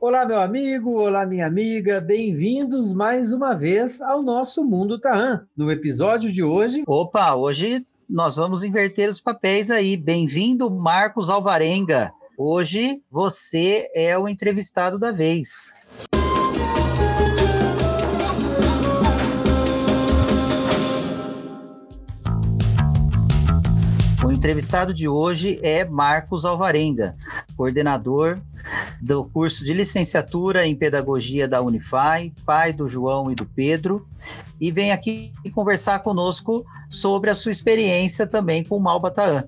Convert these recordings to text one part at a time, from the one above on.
Olá, meu amigo, olá, minha amiga, bem-vindos mais uma vez ao nosso Mundo Taan. No episódio de hoje. Opa, hoje nós vamos inverter os papéis aí. Bem-vindo, Marcos Alvarenga. Hoje você é o entrevistado da vez. Entrevistado de hoje é Marcos Alvarenga, coordenador do curso de licenciatura em pedagogia da Unify, pai do João e do Pedro, e vem aqui conversar conosco sobre a sua experiência também com Malbataan.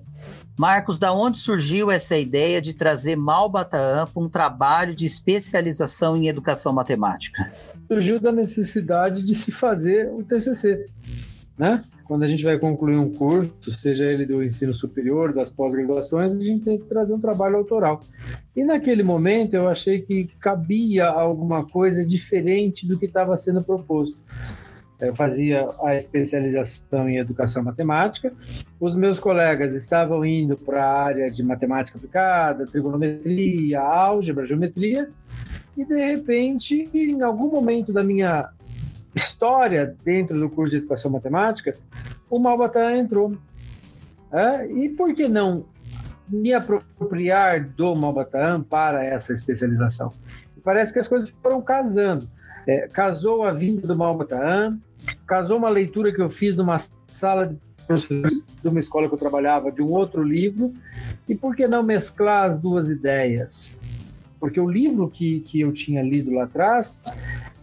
Marcos, da onde surgiu essa ideia de trazer Malbataan para um trabalho de especialização em educação matemática? Surgiu da necessidade de se fazer o TCC, né? Quando a gente vai concluir um curso, seja ele do ensino superior, das pós-graduações, a gente tem que trazer um trabalho autoral. E naquele momento eu achei que cabia alguma coisa diferente do que estava sendo proposto eu fazia a especialização em educação matemática. Os meus colegas estavam indo para a área de matemática aplicada, trigonometria, álgebra, geometria, e de repente, em algum momento da minha história dentro do curso de educação matemática, o Malbatã entrou. É? E por que não me apropriar do Malbatã para essa especialização? Parece que as coisas foram casando. É, casou a vinda do Malbataan, casou uma leitura que eu fiz numa sala de de uma escola que eu trabalhava, de um outro livro, e por que não mesclar as duas ideias? Porque o livro que, que eu tinha lido lá atrás,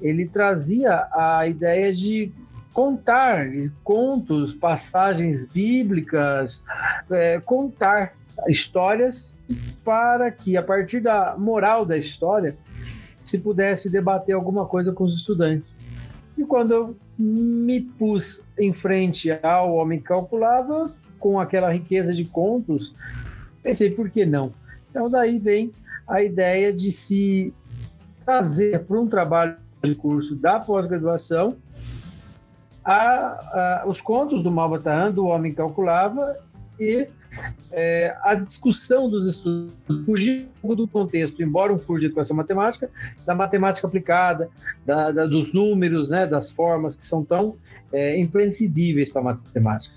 ele trazia a ideia de contar contos, passagens bíblicas, é, contar histórias para que, a partir da moral da história, se pudesse debater alguma coisa com os estudantes. E quando eu me pus em frente ao homem que calculava, com aquela riqueza de contos, pensei, por que não? Então, daí vem a ideia de se trazer para um trabalho de curso da pós-graduação os contos do Malbataan, do Homem Calculava, e é, a discussão dos estudos fugir do contexto, embora um curso de educação matemática, da matemática aplicada, da, da, dos números, né, das formas que são tão é, imprescindíveis para a matemática.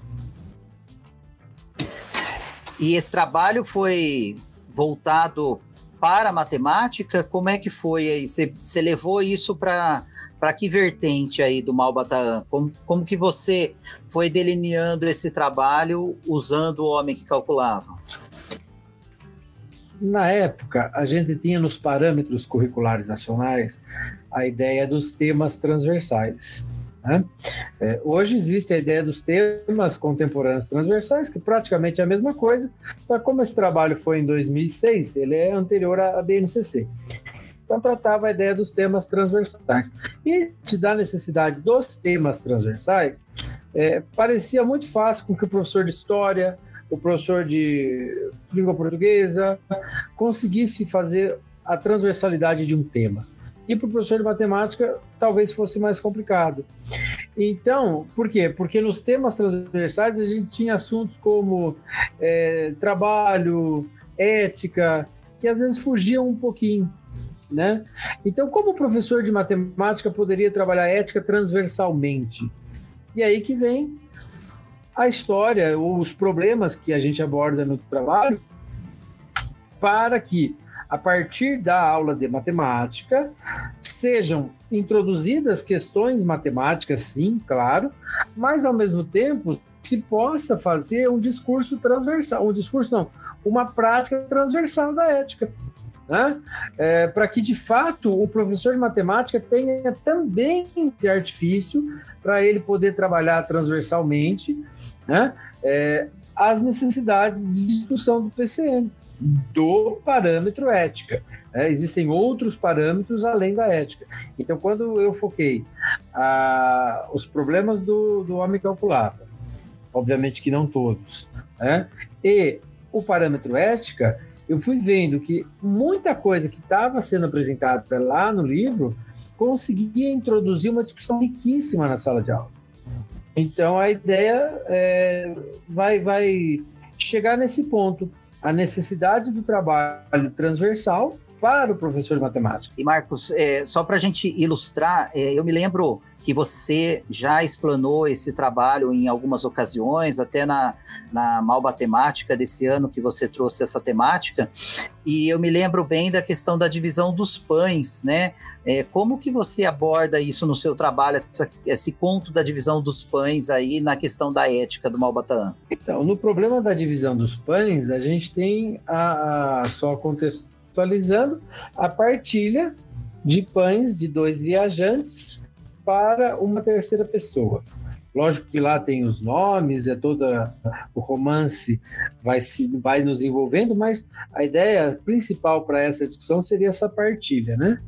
E esse trabalho foi voltado para a matemática? Como é que foi aí? Você levou isso para que vertente aí do Malbataan? Como, como que você foi delineando esse trabalho usando o homem que calculava? Na época, a gente tinha nos parâmetros curriculares nacionais a ideia dos temas transversais. Né? É, hoje existe a ideia dos temas contemporâneos transversais, que praticamente é a mesma coisa, só como esse trabalho foi em 2006, ele é anterior à BNCC. Então, tratava a ideia dos temas transversais. E da necessidade dos temas transversais, é, parecia muito fácil com que o professor de história, o professor de língua portuguesa, conseguisse fazer a transversalidade de um tema. E para o professor de matemática, talvez fosse mais complicado. Então, por quê? Porque nos temas transversais a gente tinha assuntos como é, trabalho, ética, que às vezes fugiam um pouquinho né? Então, como o professor de matemática poderia trabalhar ética transversalmente? E aí que vem a história, os problemas que a gente aborda no trabalho, para que, a partir da aula de matemática, sejam introduzidas questões matemáticas, sim, claro, mas ao mesmo tempo se possa fazer um discurso transversal, um discurso não, uma prática transversal da ética né? É, para que de fato o professor de matemática tenha também esse artifício para ele poder trabalhar transversalmente né? É, as necessidades de discussão do PCN, do parâmetro ética. É, existem outros parâmetros além da ética. Então, quando eu foquei a, os problemas do, do homem calculava, obviamente que não todos, né? e o parâmetro ética, eu fui vendo que muita coisa que estava sendo apresentada lá no livro conseguia introduzir uma discussão riquíssima na sala de aula. Então a ideia é, vai, vai chegar nesse ponto a necessidade do trabalho transversal para o professor de matemática. E Marcos, é, só para a gente ilustrar, é, eu me lembro que você já explanou esse trabalho em algumas ocasiões, até na, na Malba Temática desse ano que você trouxe essa temática, e eu me lembro bem da questão da divisão dos pães, né? É, como que você aborda isso no seu trabalho, essa, esse ponto da divisão dos pães aí na questão da ética do Malbatã? Então, no problema da divisão dos pães, a gente tem a, a só contextualizando a partilha de pães de dois viajantes para uma terceira pessoa. Lógico que lá tem os nomes, é toda o romance vai se vai nos envolvendo, mas a ideia principal para essa discussão seria essa partilha, né?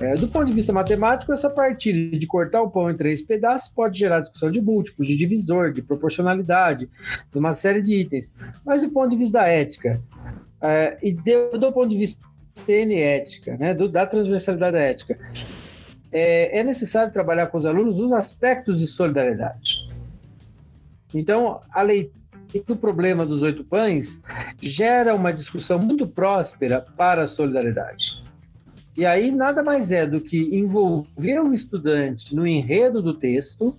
É, do ponto de vista matemático, essa partilha de cortar o pão em três pedaços pode gerar discussão de múltiplos, de divisor, de proporcionalidade, de uma série de itens. Mas do ponto de vista da ética, é, e de, do ponto de vista ética, né, do, da transversalidade da ética, é, é necessário trabalhar com os alunos os aspectos de solidariedade. Então, a leitura do problema dos oito pães gera uma discussão muito próspera para a solidariedade. E aí nada mais é do que envolver o estudante no enredo do texto,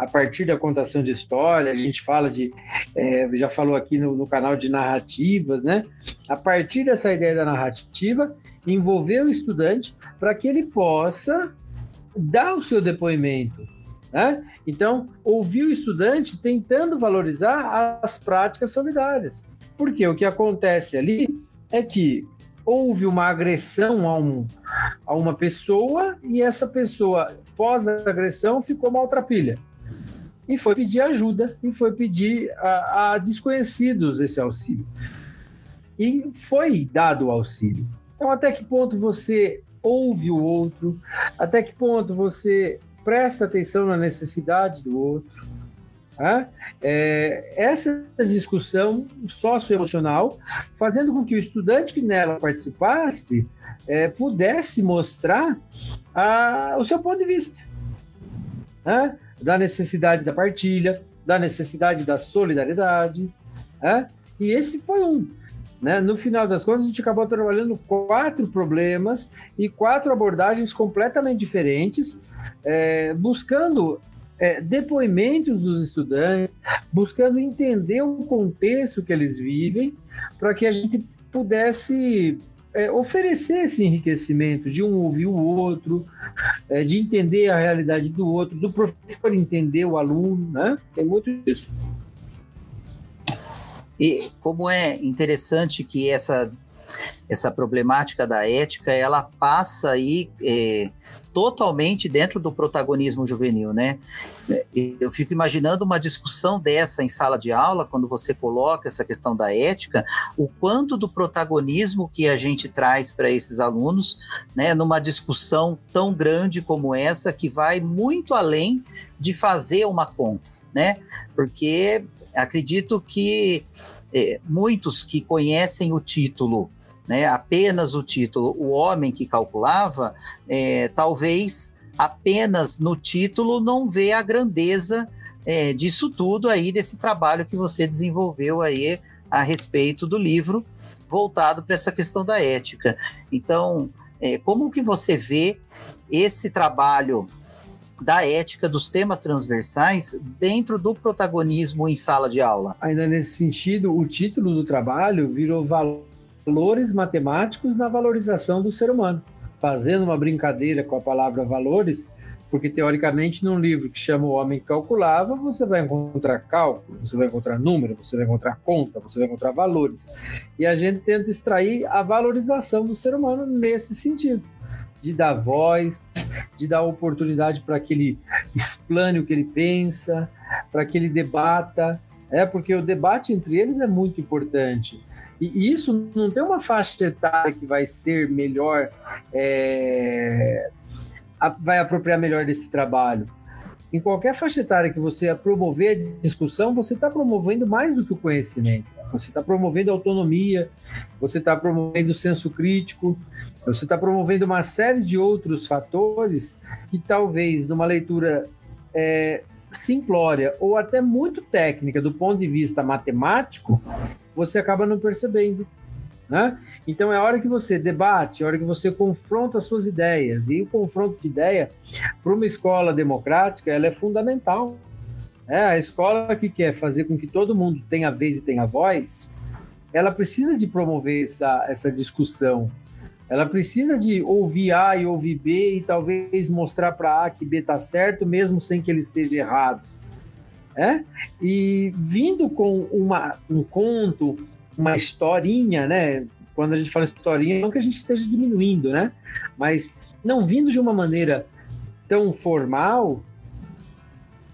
a partir da contação de história, a gente fala de, é, já falou aqui no, no, canal de narrativas, né? A partir dessa ideia da narrativa, envolver o estudante para que ele possa dar o seu depoimento. Né? Então, ouvir o estudante tentando valorizar as práticas solidárias. Porque o que acontece ali é que houve uma agressão a, um, a uma pessoa e essa pessoa, pós-agressão, ficou maltrapilha. E foi pedir ajuda, e foi pedir a, a desconhecidos esse auxílio. E foi dado o auxílio. Então, até que ponto você ouve o outro, até que ponto você presta atenção na necessidade do outro. Tá? É, essa discussão socioemocional, fazendo com que o estudante que nela participasse é, pudesse mostrar a, o seu ponto de vista, né? Da necessidade da partilha, da necessidade da solidariedade. Né? E esse foi um. Né? No final das contas, a gente acabou trabalhando quatro problemas e quatro abordagens completamente diferentes, é, buscando é, depoimentos dos estudantes, buscando entender o contexto que eles vivem, para que a gente pudesse é, oferecer esse enriquecimento de um ouvir o outro, é, de entender a realidade do outro, do professor entender o aluno, né? Tem muito disso. E como é interessante que essa, essa problemática da ética, ela passa aí é, totalmente dentro do protagonismo juvenil, né? Eu fico imaginando uma discussão dessa em sala de aula, quando você coloca essa questão da ética, o quanto do protagonismo que a gente traz para esses alunos, né, numa discussão tão grande como essa, que vai muito além de fazer uma conta, né? Porque acredito que é, muitos que conhecem o título, né, apenas o título, o homem que calculava, é, talvez apenas no título não vê a grandeza é, disso tudo aí, desse trabalho que você desenvolveu aí a respeito do livro voltado para essa questão da ética. Então, é, como que você vê esse trabalho da ética dos temas transversais dentro do protagonismo em sala de aula. Ainda nesse sentido, o título do trabalho virou Valores Matemáticos na Valorização do Ser Humano, fazendo uma brincadeira com a palavra valores, porque teoricamente num livro que chama O Homem Calculava, você vai encontrar cálculo, você vai encontrar número, você vai encontrar conta, você vai encontrar valores. E a gente tenta extrair a valorização do ser humano nesse sentido de dar voz, de dar oportunidade para que ele explane o que ele pensa, para que ele debata, é porque o debate entre eles é muito importante. E isso não tem uma faixa etária que vai ser melhor, é, vai apropriar melhor desse trabalho. Em qualquer faixa etária que você promover a discussão, você está promovendo mais do que o conhecimento. Você está promovendo autonomia, você está promovendo senso crítico, você está promovendo uma série de outros fatores que talvez numa leitura é, simplória ou até muito técnica do ponto de vista matemático, você acaba não percebendo, né? Então é a hora que você debate, é a hora que você confronta as suas ideias. E o confronto de ideia, para uma escola democrática, ela é fundamental. É, a escola que quer fazer com que todo mundo tenha vez e tenha voz, ela precisa de promover essa, essa discussão. Ela precisa de ouvir A e ouvir B e talvez mostrar para A que B está certo, mesmo sem que ele esteja errado. É? E vindo com uma, um conto, uma historinha, né? Quando a gente fala historinha, não que a gente esteja diminuindo, né? Mas não vindo de uma maneira tão formal,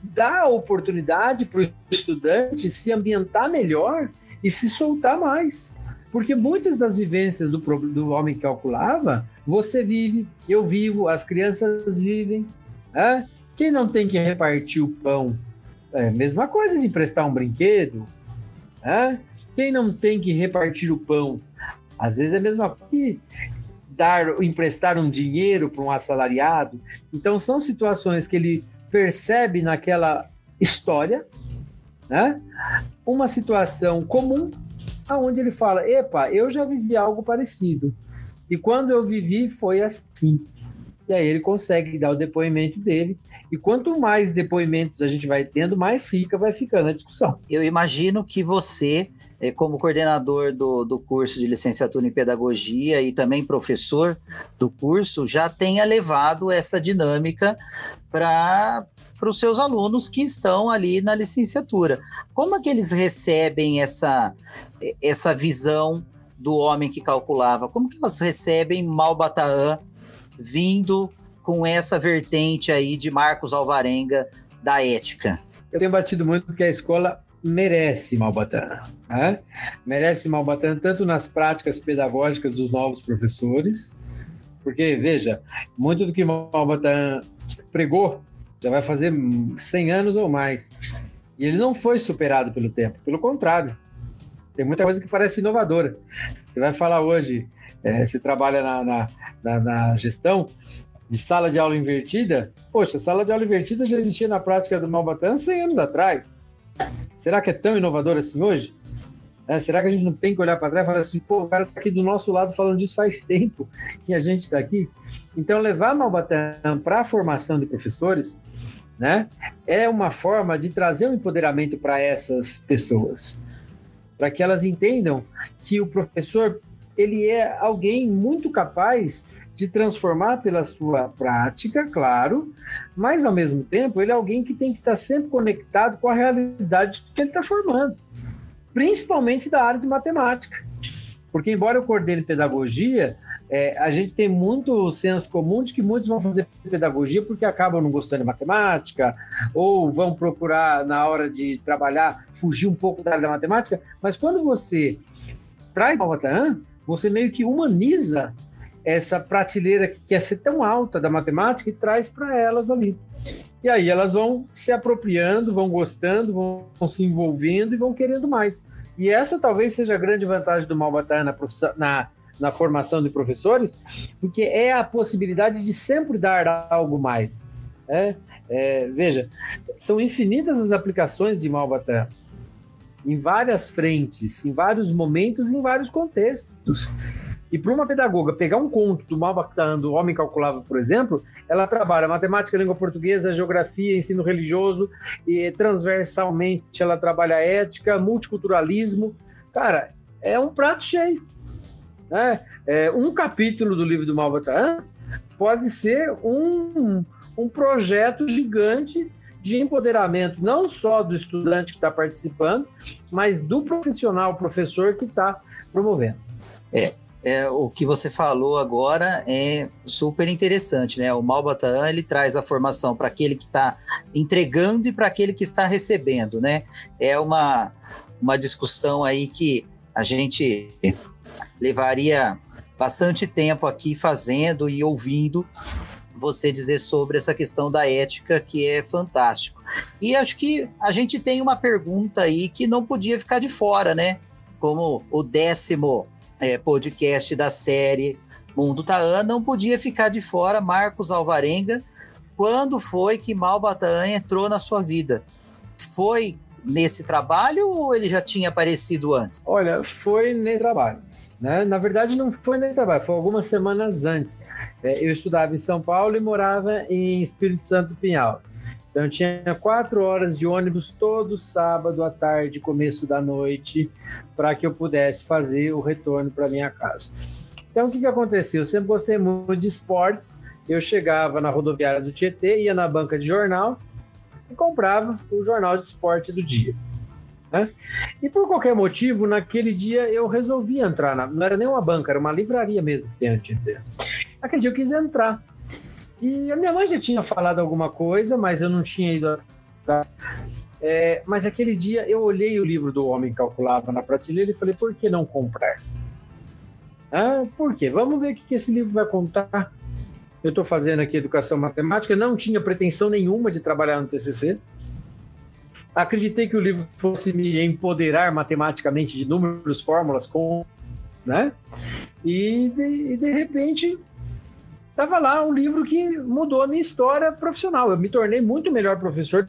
dá a oportunidade para o estudante se ambientar melhor e se soltar mais. Porque muitas das vivências do, do homem calculava, você vive, eu vivo, as crianças vivem. Né? Quem não tem que repartir o pão? É mesma coisa de emprestar um brinquedo. Né? Quem não tem que repartir o pão? Às vezes é a mesma coisa que dar, emprestar um dinheiro para um assalariado. Então são situações que ele percebe naquela história, né? Uma situação comum aonde ele fala: "Epa, eu já vivi algo parecido. E quando eu vivi foi assim". E aí ele consegue dar o depoimento dele. E quanto mais depoimentos a gente vai tendo, mais rica vai ficando a discussão. Eu imagino que você, eh, como coordenador do, do curso de licenciatura em pedagogia e também professor do curso, já tenha levado essa dinâmica para para os seus alunos que estão ali na licenciatura. Como é que eles recebem essa, essa visão do homem que calculava? Como que elas recebem Malbataan vindo com essa vertente aí de Marcos Alvarenga da ética? Eu tenho batido muito porque a escola merece Malbataan. Né? Merece Malbataan tanto nas práticas pedagógicas dos novos professores, porque, veja, muito do que Malbataan pregou já vai fazer 100 anos ou mais. E ele não foi superado pelo tempo, pelo contrário. Tem muita coisa que parece inovadora. Você vai falar hoje, é, você trabalha na, na, na, na, gestão de sala de aula invertida. Poxa, sala de aula invertida já existia na prática do Malbatan 100 anos atrás. Será que é tão inovador assim hoje? É, será que a gente não tem que olhar para trás e falar assim, pô, o cara está aqui do nosso lado falando disso faz tempo que a gente está aqui? Então, levar Malbatan para a formação de professores né, é uma forma de trazer um empoderamento para essas pessoas, para que elas entendam que o professor ele é alguém muito capaz de transformar pela sua prática, claro, mas ao mesmo tempo ele é alguém que tem que estar sempre conectado com a realidade que ele está formando principalmente da área de matemática. Porque, embora eu coordene pedagogia, é, a gente tem muito senso comum de que muitos vão fazer pedagogia porque acabam não gostando de matemática, ou vão procurar, na hora de trabalhar, fugir um pouco da área da matemática. Mas quando você traz Bataan, você meio que humaniza essa prateleira que quer ser tão alta da matemática e traz para elas ali. E aí elas vão se apropriando, vão gostando, vão, se envolvendo e vão querendo mais. E essa talvez seja a grande vantagem do Malbatar na, na, na formação de professores, porque é a possibilidade de sempre dar algo mais. É, é, veja, são infinitas as aplicações de Malbatar em várias frentes, em vários momentos, em vários contextos. E para uma pedagoga pegar um conto do Malbatan, do Homem Calculável, por exemplo, ela trabalha matemática, língua portuguesa, geografia, ensino religioso, e transversalmente ela trabalha ética, multiculturalismo. Cara, é um prato cheio. Né? É, um capítulo do livro do Malbatan pode ser um, um projeto gigante de empoderamento, não só do estudante que está participando, mas do profissional, professor que está promovendo. É, é, o que você falou agora é super interessante, né? O Malbataan ele traz a formação para aquele que está entregando e para aquele que está recebendo, né? É uma, uma discussão aí que a gente levaria bastante tempo aqui fazendo e ouvindo você dizer sobre essa questão da ética, que é fantástico. E acho que a gente tem uma pergunta aí que não podia ficar de fora, né? Como o décimo é, podcast da série Mundo Taan, não podia ficar de fora Marcos Alvarenga. Quando foi que Malbataan entrou na sua vida? Foi nesse trabalho ou ele já tinha aparecido antes? Olha, foi nesse trabalho. Né? Na verdade, não foi nesse trabalho, foi algumas semanas antes. É, eu estudava em São Paulo e morava em Espírito Santo Pinhal. Então, eu tinha quatro horas de ônibus todo sábado à tarde, começo da noite, para que eu pudesse fazer o retorno para minha casa. Então, o que, que aconteceu? Eu sempre gostei muito de esportes. Eu chegava na rodoviária do Tietê, ia na banca de jornal e comprava o jornal de esporte do dia. Né? E por qualquer motivo, naquele dia eu resolvi entrar. Na, não era nem uma banca, era uma livraria mesmo. Naquele dia eu quis entrar. E a minha mãe já tinha falado alguma coisa, mas eu não tinha ido atrás. É, mas aquele dia eu olhei o livro do Homem Calculava na prateleira e falei, por que não comprar? Ah, por quê? Vamos ver o que esse livro vai contar. Eu estou fazendo aqui educação matemática, não tinha pretensão nenhuma de trabalhar no TCC. Acreditei que o livro fosse me empoderar matematicamente de números, fórmulas, com, né? E de, e de repente estava lá um livro que mudou a minha história profissional. Eu me tornei muito melhor professor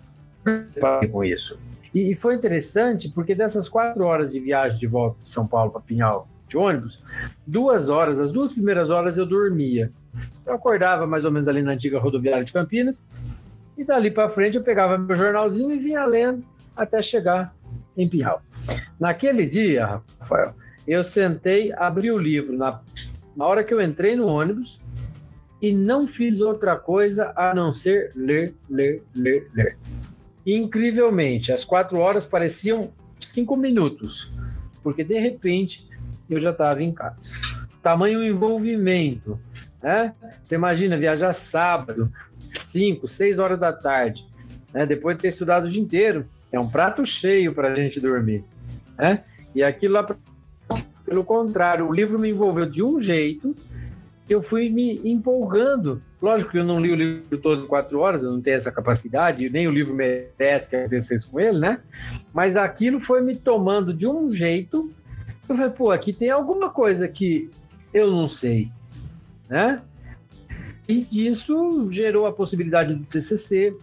com isso. E, foi interessante porque dessas quatro horas de viagem de volta de São Paulo para Pinhal de ônibus, duas horas, as duas primeiras horas eu dormia. Eu acordava mais ou menos ali na antiga rodoviária de Campinas e dali para frente eu pegava meu jornalzinho e vinha lendo até chegar em Pinhal. Naquele dia, Rafael, eu sentei, abri o livro na, na hora que eu entrei no ônibus e não fiz outra coisa a não ser ler, ler, ler, ler. Incrivelmente, as quatro horas pareciam cinco minutos, porque de repente eu já estava em casa. Tamanho envolvimento, né? Você imagina viajar sábado, cinco, seis horas da tarde, né? Depois de ter estudado o dia inteiro, é um prato cheio para a gente dormir, né? E aquilo lá, pelo contrário, o livro me envolveu de um jeito eu fui me empolgando. Lógico que eu não li o livro todo em quatro horas, eu não tenho essa capacidade, nem o livro merece que acontecesse com ele, né? Mas aquilo foi me tomando de um jeito. Eu falei, pô, aqui tem alguma coisa que eu não sei, né? E disso gerou a possibilidade do TCC,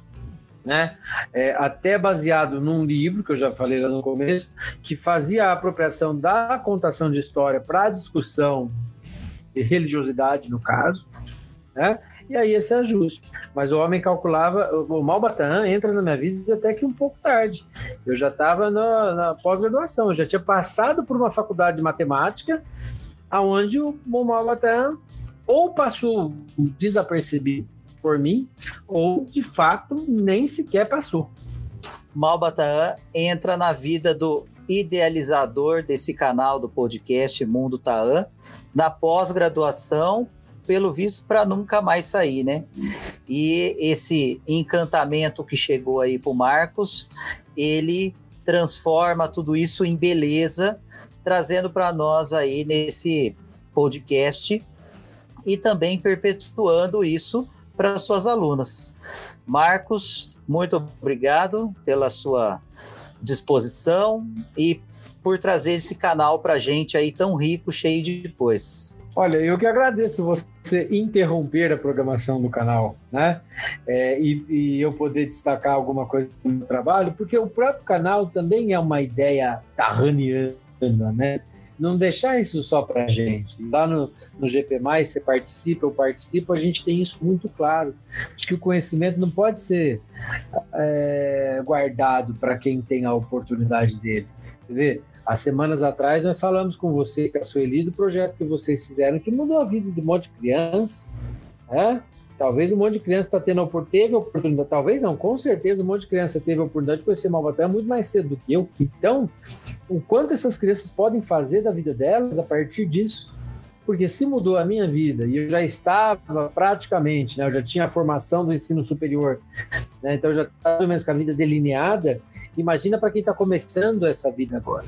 né? É, até baseado num livro que eu já falei lá no começo, que fazia a apropriação da contação de história para a discussão religiosidade, no caso, né? E aí esse ajuste. Mas o homem calculava, o Malbatan entra na minha vida até que um pouco tarde. Eu já estava na, na pós-graduação, eu já tinha passado por uma faculdade de matemática, aonde o Malbatan ou passou desapercebido por mim, ou de fato nem sequer passou. Malbatan entra na vida do idealizador desse canal do podcast Mundo Taan, da pós-graduação, pelo visto, para nunca mais sair, né? E esse encantamento que chegou aí para o Marcos, ele transforma tudo isso em beleza, trazendo para nós aí nesse podcast e também perpetuando isso para suas alunas. Marcos, muito obrigado pela sua disposição e por trazer esse canal para gente aí tão rico, cheio de coisas. Olha, eu que agradeço você interromper a programação do canal, né? É, e, e, eu poder destacar alguma coisa do meu trabalho, porque o próprio canal também é uma ideia tarraniana, né? Não deixar isso só para a gente. Lá no, no GP, você participa, eu participo, a gente tem isso muito claro. Acho que o conhecimento não pode ser é, guardado para quem tem a oportunidade dele. Você vê? Há semanas atrás nós falamos com você, com a Sueli, do projeto que vocês fizeram, que mudou a vida de um monte de criança. Né? Talvez um monte de criança está tendo teve a oportunidade, talvez não, com certeza um monte de criança teve a oportunidade de conhecer Malbaté muito mais cedo do que eu. Então, o quanto essas crianças podem fazer da vida delas a partir disso? Porque se mudou a minha vida e eu já estava praticamente, né, eu já tinha a formação do ensino superior, né, então eu já estava pelo menos com a vida delineada, imagina para quem está começando essa vida agora.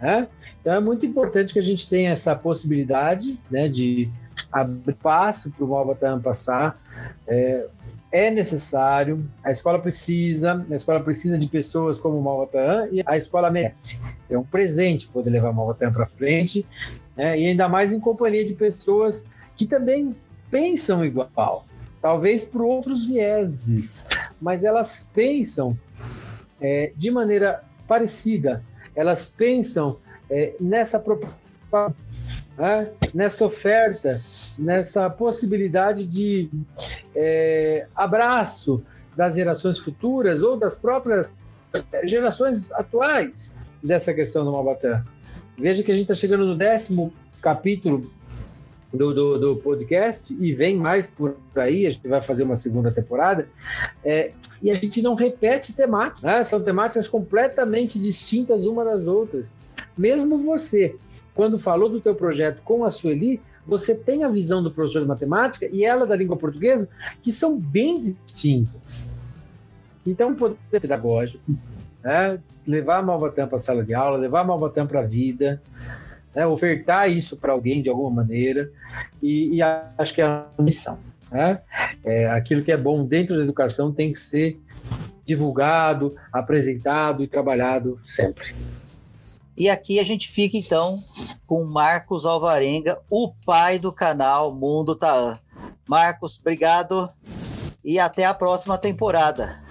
Né? Então é muito importante que a gente tenha essa possibilidade né, de abrir passo para o Malbataan passar. É, é necessário, a escola precisa, a escola precisa de pessoas como o Malbataan e a escola merece. É um presente poder levar o Malbataan para frente, né, e ainda mais em companhia de pessoas que também pensam igual, talvez por outros vieses, mas elas pensam é, de maneira parecida. Elas pensam é, nessa proposta, né? nessa oferta, nessa possibilidade de é, abraço das gerações futuras ou das próprias gerações atuais dessa questão do Malbatã. Veja que a gente está chegando no décimo capítulo do, do, do, podcast e vem mais por aí, a gente vai fazer uma segunda temporada, é, e a gente não repete temáticas, né? são temáticas completamente distintas uma das outras. Mesmo você, quando falou do teu projeto com a Sueli, você tem a visão do professor de matemática e ela da língua portuguesa, que são bem distintas. Então, poder pedagógico, né? levar a Malvatã para a sala de aula, levar a Malvatã para a vida, né? ofertar isso para alguém de alguma maneira, e, e, acho que é a missão. Né? É, aquilo que é bom dentro da educação tem que ser divulgado, apresentado e trabalhado sempre. E aqui a gente fica então com Marcos Alvarenga, o pai do canal Mundo Taan. Marcos, obrigado e até a próxima temporada.